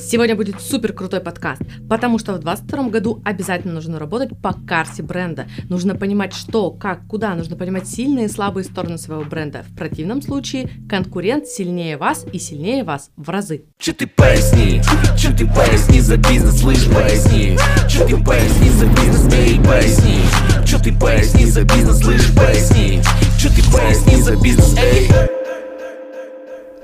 Сегодня будет супер крутой подкаст, потому что в 2022 году обязательно нужно работать по карте бренда. Нужно понимать, что, как, куда, нужно понимать сильные и слабые стороны своего бренда. В противном случае конкурент сильнее вас и сильнее вас в разы. Че ты поясни, че ты поясни за бизнес, слышь, поясни. Че ты поясни за бизнес, эй, поясни. Че ты поясни за бизнес, слышь, поясни. Че ты поясни за бизнес, эй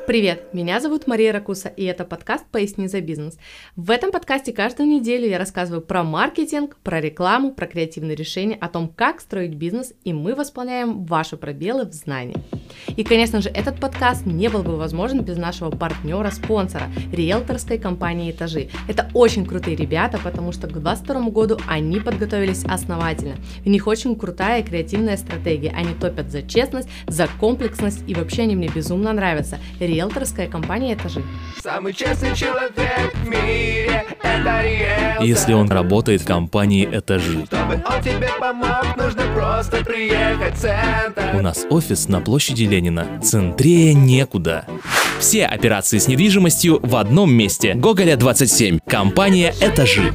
Привет, меня зовут Мария Ракуса, и это подкаст «Поясни за бизнес». В этом подкасте каждую неделю я рассказываю про маркетинг, про рекламу, про креативные решения, о том, как строить бизнес, и мы восполняем ваши пробелы в знании. И, конечно же, этот подкаст не был бы возможен без нашего партнера-спонсора, риэлторской компании «Этажи». Это очень крутые ребята, потому что к 2022 году они подготовились основательно. У них очень крутая и креативная стратегия. Они топят за честность, за комплексность, и вообще они мне безумно нравятся риэлторская компания «Этажи». Самый честный человек в мире, это риэлтор Если он работает в компании «Этажи». Чтобы он тебе помог, нужно просто приехать в центр У нас офис на площади Ленина. Центрее некуда. Все операции с недвижимостью в одном месте. Гоголя 27. Компания «Этажи».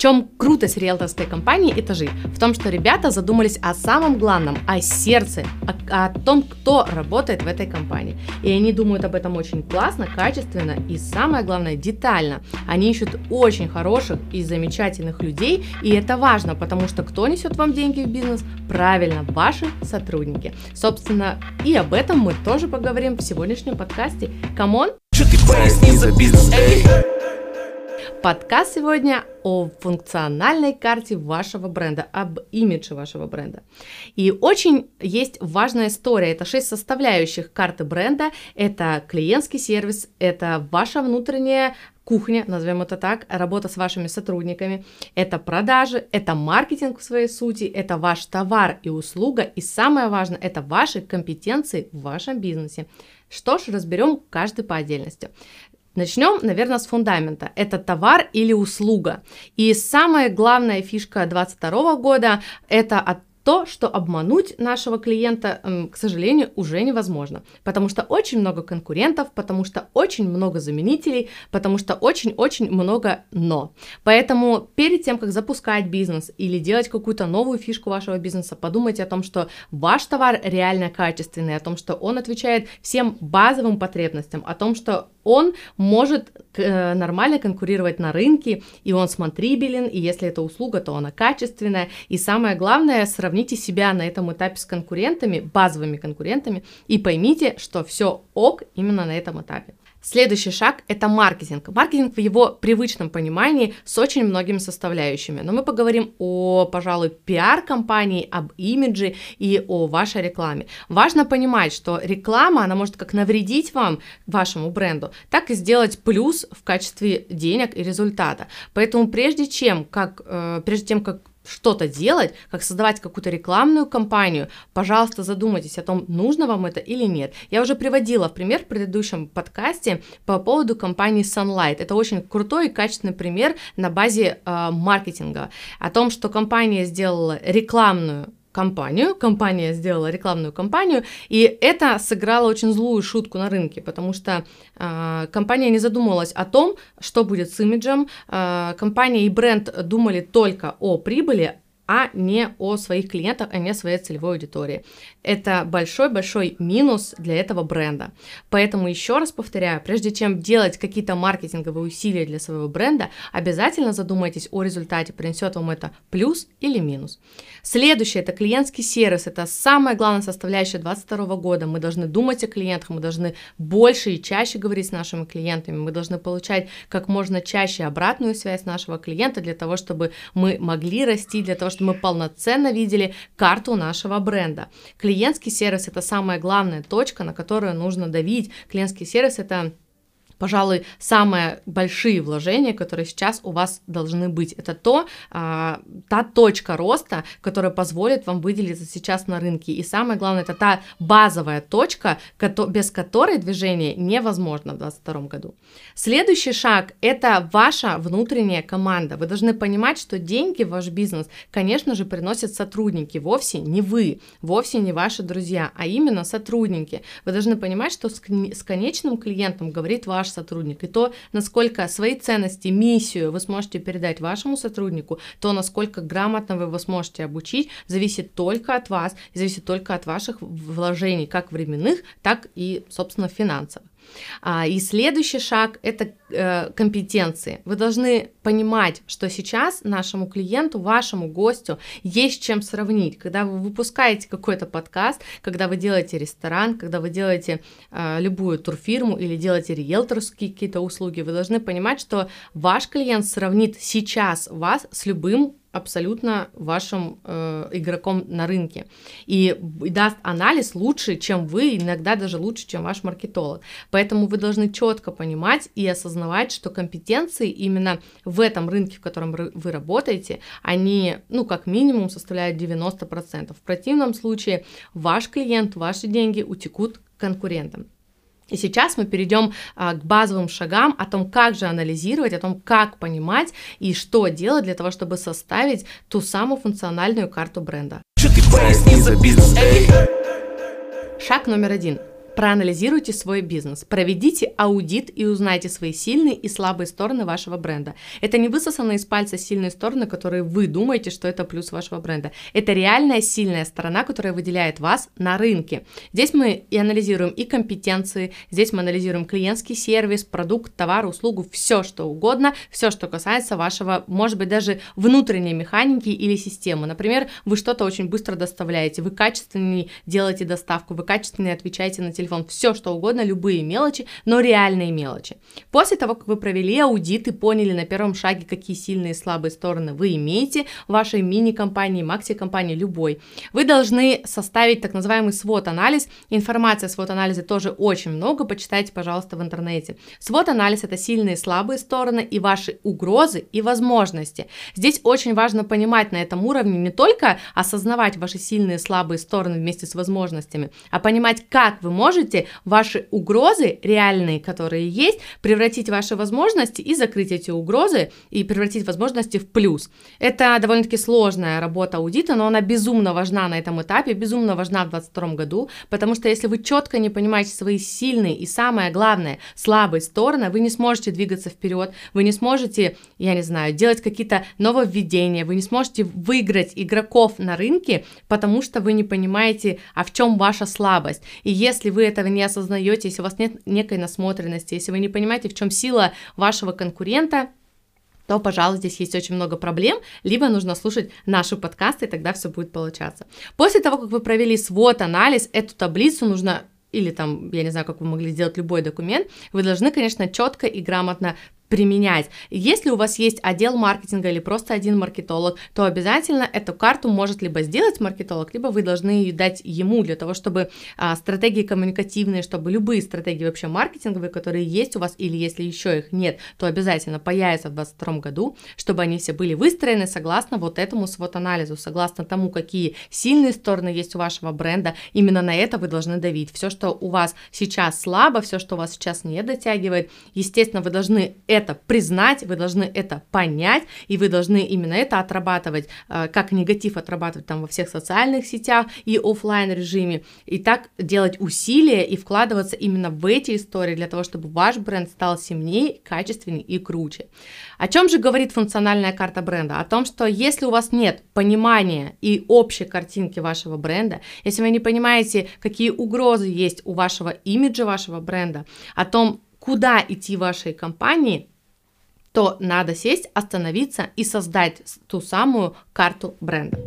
Чем крутость риэлторской компании «Этажи»? В том, что ребята задумались о самом главном, о сердце, о, о том, кто работает в этой компании. И они думают об этом очень классно, качественно и, самое главное, детально. Они ищут очень хороших и замечательных людей, и это важно, потому что кто несет вам деньги в бизнес? Правильно, ваши сотрудники. Собственно, и об этом мы тоже поговорим в сегодняшнем подкасте. Come on! Че ты за бизнес, эй Подкаст сегодня о функциональной карте вашего бренда, об имидже вашего бренда. И очень есть важная история. Это шесть составляющих карты бренда. Это клиентский сервис, это ваша внутренняя кухня, назовем это так, работа с вашими сотрудниками, это продажи, это маркетинг в своей сути, это ваш товар и услуга, и самое важное, это ваши компетенции в вашем бизнесе. Что ж, разберем каждый по отдельности. Начнем, наверное, с фундамента. Это товар или услуга. И самая главная фишка 2022 года – это от то, что обмануть нашего клиента, к сожалению, уже невозможно, потому что очень много конкурентов, потому что очень много заменителей, потому что очень-очень много но. Поэтому перед тем, как запускать бизнес или делать какую-то новую фишку вашего бизнеса, подумайте о том, что ваш товар реально качественный, о том, что он отвечает всем базовым потребностям, о том, что он может э, нормально конкурировать на рынке, и он смотрибелен, и если это услуга, то она качественная. И самое главное, сравните себя на этом этапе с конкурентами, базовыми конкурентами, и поймите, что все ок именно на этом этапе. Следующий шаг – это маркетинг. Маркетинг в его привычном понимании с очень многими составляющими. Но мы поговорим о, пожалуй, пиар-компании, об имидже и о вашей рекламе. Важно понимать, что реклама, она может как навредить вам, вашему бренду, так и сделать плюс в качестве денег и результата. Поэтому прежде чем, как, э, прежде чем как что-то делать, как создавать какую-то рекламную кампанию, пожалуйста, задумайтесь о том, нужно вам это или нет. Я уже приводила в пример в предыдущем подкасте по поводу компании Sunlight. Это очень крутой и качественный пример на базе э, маркетинга. О том, что компания сделала рекламную компанию, компания сделала рекламную кампанию, и это сыграло очень злую шутку на рынке, потому что э, компания не задумывалась о том, что будет с имиджем, э, компания и бренд думали только о прибыли, а не о своих клиентах, а не о своей целевой аудитории. Это большой-большой минус для этого бренда. Поэтому еще раз повторяю, прежде чем делать какие-то маркетинговые усилия для своего бренда, обязательно задумайтесь о результате, принесет вам это плюс или минус. Следующее – это клиентский сервис. Это самая главная составляющая 2022 года. Мы должны думать о клиентах, мы должны больше и чаще говорить с нашими клиентами, мы должны получать как можно чаще обратную связь нашего клиента для того, чтобы мы могли расти, для того, чтобы мы полноценно видели карту нашего бренда. Клиентский сервис – это самая главная точка, на которую нужно давить. Клиентский сервис – это пожалуй, самые большие вложения, которые сейчас у вас должны быть. Это то, а, та точка роста, которая позволит вам выделиться сейчас на рынке. И самое главное, это та базовая точка, без которой движение невозможно в 2022 году. Следующий шаг – это ваша внутренняя команда. Вы должны понимать, что деньги в ваш бизнес, конечно же, приносят сотрудники, вовсе не вы, вовсе не ваши друзья, а именно сотрудники. Вы должны понимать, что с конечным клиентом говорит ваш сотрудник, и то, насколько свои ценности, миссию вы сможете передать вашему сотруднику, то, насколько грамотно вы его сможете обучить, зависит только от вас, зависит только от ваших вложений, как временных, так и, собственно, финансовых. А, и следующий шаг – это э, компетенции. Вы должны понимать, что сейчас нашему клиенту, вашему гостю есть чем сравнить. Когда вы выпускаете какой-то подкаст, когда вы делаете ресторан, когда вы делаете э, любую турфирму или делаете риэлторские какие-то услуги, вы должны понимать, что ваш клиент сравнит сейчас вас с любым абсолютно вашим э, игроком на рынке и, даст анализ лучше, чем вы, иногда даже лучше, чем ваш маркетолог. Поэтому вы должны четко понимать и осознавать, что компетенции именно в этом рынке, в котором вы работаете, они, ну, как минимум составляют 90%. В противном случае ваш клиент, ваши деньги утекут конкурентам. И сейчас мы перейдем а, к базовым шагам о том, как же анализировать, о том, как понимать и что делать для того, чтобы составить ту самую функциональную карту бренда. Шаг номер один Проанализируйте свой бизнес, проведите аудит и узнайте свои сильные и слабые стороны вашего бренда. Это не высосанные из пальца сильные стороны, которые вы думаете, что это плюс вашего бренда. Это реальная сильная сторона, которая выделяет вас на рынке. Здесь мы и анализируем и компетенции, здесь мы анализируем клиентский сервис, продукт, товар, услугу, все что угодно, все, что касается вашего, может быть, даже внутренней механики или системы. Например, вы что-то очень быстро доставляете, вы качественнее делаете доставку, вы качественнее отвечаете на телефон, телефон, все что угодно, любые мелочи, но реальные мелочи. После того, как вы провели аудит и поняли на первом шаге, какие сильные и слабые стороны вы имеете в вашей мини-компании, макси-компании, любой, вы должны составить так называемый свод-анализ. Информации о свод-анализе тоже очень много, почитайте, пожалуйста, в интернете. Свод-анализ – это сильные и слабые стороны и ваши угрозы и возможности. Здесь очень важно понимать на этом уровне не только осознавать ваши сильные и слабые стороны вместе с возможностями, а понимать, как вы можете можете ваши угрозы реальные, которые есть, превратить ваши возможности и закрыть эти угрозы и превратить возможности в плюс. Это довольно-таки сложная работа аудита, но она безумно важна на этом этапе, безумно важна в 2022 году, потому что если вы четко не понимаете свои сильные и самое главное слабые стороны, вы не сможете двигаться вперед, вы не сможете, я не знаю, делать какие-то нововведения, вы не сможете выиграть игроков на рынке, потому что вы не понимаете, а в чем ваша слабость. И если вы этого не осознаете, если у вас нет некой насмотренности, если вы не понимаете, в чем сила вашего конкурента, то, пожалуй, здесь есть очень много проблем, либо нужно слушать наши подкасты, и тогда все будет получаться. После того, как вы провели свод-анализ, эту таблицу нужно или там, я не знаю, как вы могли сделать любой документ, вы должны, конечно, четко и грамотно применять. Если у вас есть отдел маркетинга или просто один маркетолог, то обязательно эту карту может либо сделать маркетолог, либо вы должны ее дать ему для того, чтобы а, стратегии коммуникативные, чтобы любые стратегии вообще маркетинговые, которые есть у вас или если еще их нет, то обязательно появятся в 2022 году, чтобы они все были выстроены согласно вот этому свод-анализу, согласно тому, какие сильные стороны есть у вашего бренда, именно на это вы должны давить. Все, что у вас сейчас слабо, все, что у вас сейчас не дотягивает, естественно, вы должны это это признать, вы должны это понять, и вы должны именно это отрабатывать, э, как негатив отрабатывать там во всех социальных сетях и офлайн режиме, и так делать усилия и вкладываться именно в эти истории для того, чтобы ваш бренд стал сильнее, качественнее и круче. О чем же говорит функциональная карта бренда? О том, что если у вас нет понимания и общей картинки вашего бренда, если вы не понимаете, какие угрозы есть у вашего имиджа вашего бренда, о том, куда идти вашей компании, то надо сесть, остановиться и создать ту самую карту бренда.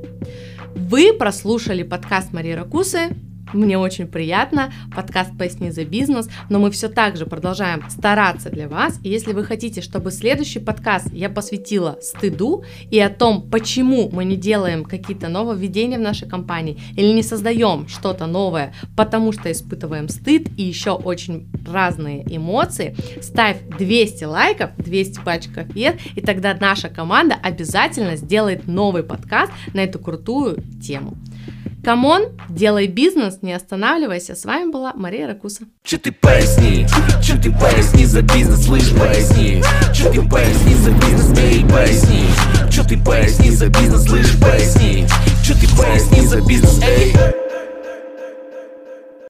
Вы прослушали подкаст Марии Ракусы. Мне очень приятно. Подкаст «Поясни за бизнес». Но мы все так же продолжаем стараться для вас. И если вы хотите, чтобы следующий подкаст я посвятила стыду и о том, почему мы не делаем какие-то нововведения в нашей компании или не создаем что-то новое, потому что испытываем стыд и еще очень разные эмоции, ставь 200 лайков, 200 пальчиков вверх, и тогда наша команда обязательно сделает новый подкаст на эту крутую тему. Come on, делай бизнес, не останавливайся. С вами была Мария Ракуса. Че ты поясни, че ты поясни за бизнес, слышь, поясни? Че ты поясни за бизнес, эй, поясни? Че ты поясни за бизнес, слышь, поясни? Че ты поясни за бизнес, эй